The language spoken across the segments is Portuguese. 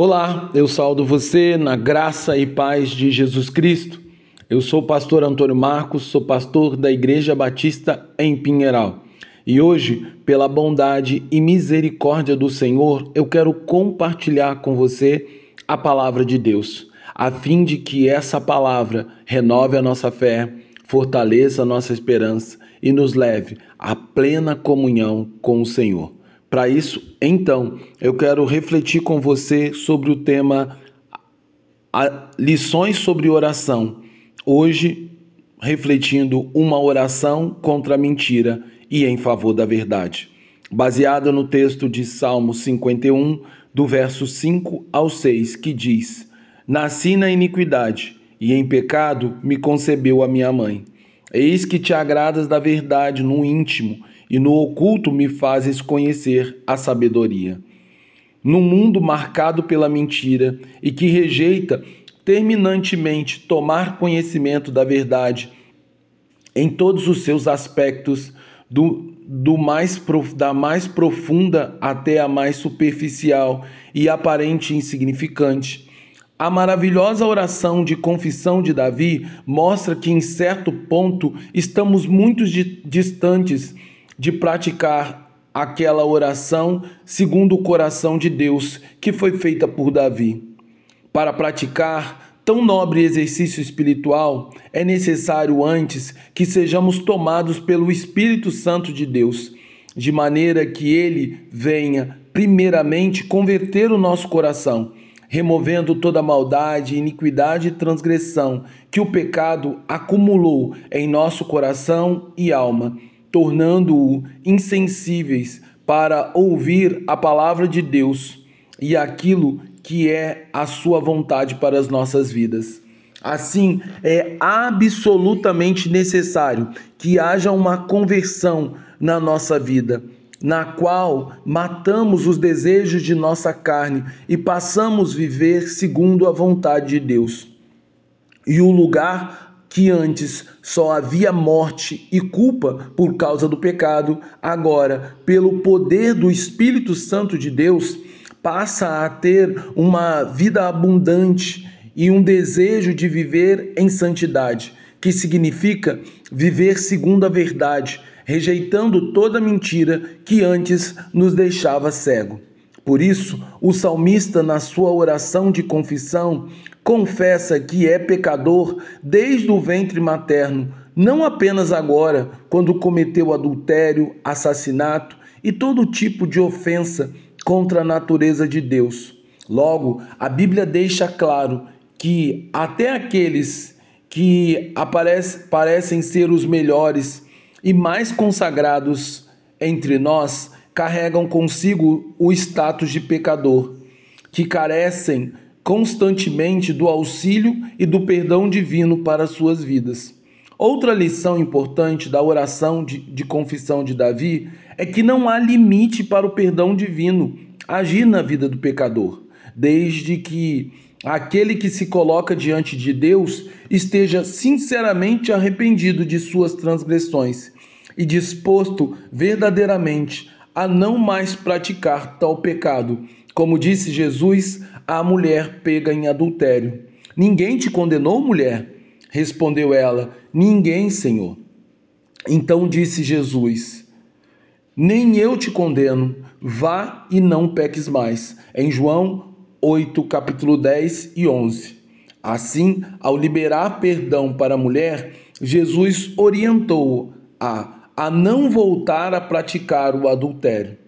Olá, eu saldo você na graça e paz de Jesus Cristo. Eu sou o pastor Antônio Marcos, sou pastor da Igreja Batista em Pinheiral. E hoje, pela bondade e misericórdia do Senhor, eu quero compartilhar com você a palavra de Deus, a fim de que essa palavra renove a nossa fé, fortaleça a nossa esperança e nos leve à plena comunhão com o Senhor. Para isso, então, eu quero refletir com você sobre o tema lições sobre oração. Hoje, refletindo uma oração contra a mentira e em favor da verdade. Baseada no texto de Salmo 51, do verso 5 ao 6, que diz: Nasci na iniquidade, e em pecado me concebeu a minha mãe. Eis que te agradas da verdade no íntimo e no oculto me fazes conhecer a sabedoria. Num mundo marcado pela mentira e que rejeita terminantemente tomar conhecimento da verdade em todos os seus aspectos, do, do mais, da mais profunda até a mais superficial e aparente insignificante. A maravilhosa oração de confissão de Davi mostra que, em certo ponto, estamos muito distantes de praticar aquela oração segundo o coração de Deus que foi feita por Davi. Para praticar tão nobre exercício espiritual, é necessário antes que sejamos tomados pelo Espírito Santo de Deus, de maneira que ele venha, primeiramente, converter o nosso coração, removendo toda maldade, iniquidade e transgressão que o pecado acumulou em nosso coração e alma tornando-o insensíveis para ouvir a palavra de Deus e aquilo que é a sua vontade para as nossas vidas. Assim, é absolutamente necessário que haja uma conversão na nossa vida, na qual matamos os desejos de nossa carne e passamos a viver segundo a vontade de Deus. E o lugar que antes só havia morte e culpa por causa do pecado, agora, pelo poder do Espírito Santo de Deus, passa a ter uma vida abundante e um desejo de viver em santidade, que significa viver segundo a verdade, rejeitando toda mentira que antes nos deixava cego. Por isso, o salmista, na sua oração de confissão, confessa que é pecador desde o ventre materno, não apenas agora, quando cometeu adultério, assassinato e todo tipo de ofensa contra a natureza de Deus. Logo, a Bíblia deixa claro que até aqueles que aparece, parecem ser os melhores e mais consagrados entre nós carregam consigo o status de pecador, que carecem constantemente do auxílio e do perdão divino para suas vidas. Outra lição importante da oração de, de confissão de Davi é que não há limite para o perdão divino agir na vida do pecador, desde que aquele que se coloca diante de Deus esteja sinceramente arrependido de suas transgressões e disposto verdadeiramente a não mais praticar tal pecado. Como disse Jesus à mulher pega em adultério: Ninguém te condenou, mulher? Respondeu ela: Ninguém, Senhor. Então disse Jesus: Nem eu te condeno, vá e não peques mais. Em João 8, capítulo 10 e 11. Assim, ao liberar perdão para a mulher, Jesus orientou a não voltar a praticar o adultério.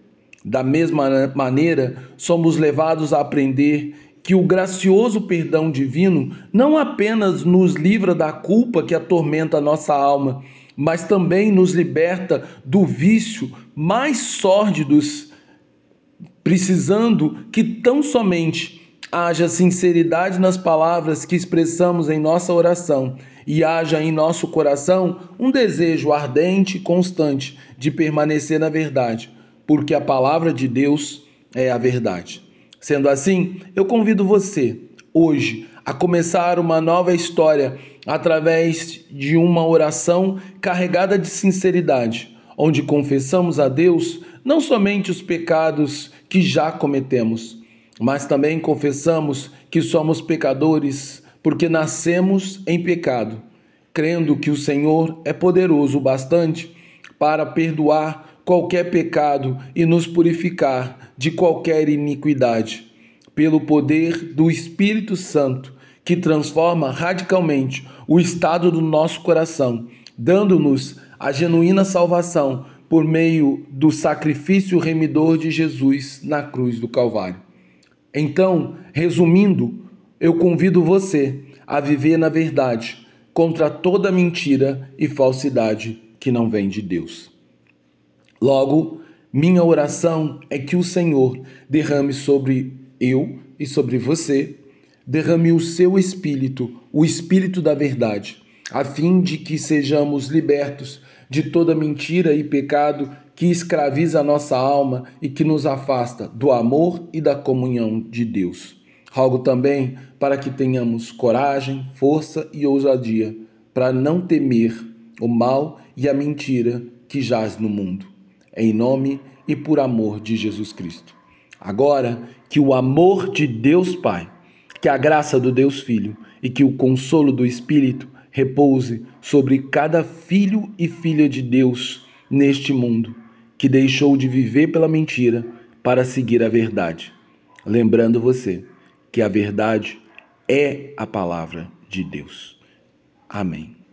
Da mesma maneira, somos levados a aprender que o gracioso perdão divino não apenas nos livra da culpa que atormenta a nossa alma, mas também nos liberta do vício mais sórdidos, precisando que tão somente haja sinceridade nas palavras que expressamos em nossa oração e haja em nosso coração um desejo ardente e constante de permanecer na verdade, porque a palavra de Deus é a verdade. Sendo assim, eu convido você, hoje, a começar uma nova história através de uma oração carregada de sinceridade, onde confessamos a Deus não somente os pecados que já cometemos, mas também confessamos que somos pecadores porque nascemos em pecado, crendo que o Senhor é poderoso o bastante para perdoar qualquer pecado e nos purificar de qualquer iniquidade, pelo poder do Espírito Santo, que transforma radicalmente o estado do nosso coração, dando-nos a genuína salvação por meio do sacrifício remidor de Jesus na cruz do Calvário. Então, resumindo, eu convido você a viver na verdade, contra toda mentira e falsidade que não vem de Deus. Logo, minha oração é que o Senhor derrame sobre eu e sobre você, derrame o seu espírito, o espírito da verdade, a fim de que sejamos libertos de toda mentira e pecado que escraviza a nossa alma e que nos afasta do amor e da comunhão de Deus. Rogo também para que tenhamos coragem, força e ousadia para não temer o mal e a mentira que jaz no mundo. Em nome e por amor de Jesus Cristo. Agora, que o amor de Deus Pai, que a graça do Deus Filho e que o consolo do Espírito repouse sobre cada filho e filha de Deus neste mundo, que deixou de viver pela mentira para seguir a verdade. Lembrando você que a verdade é a palavra de Deus. Amém.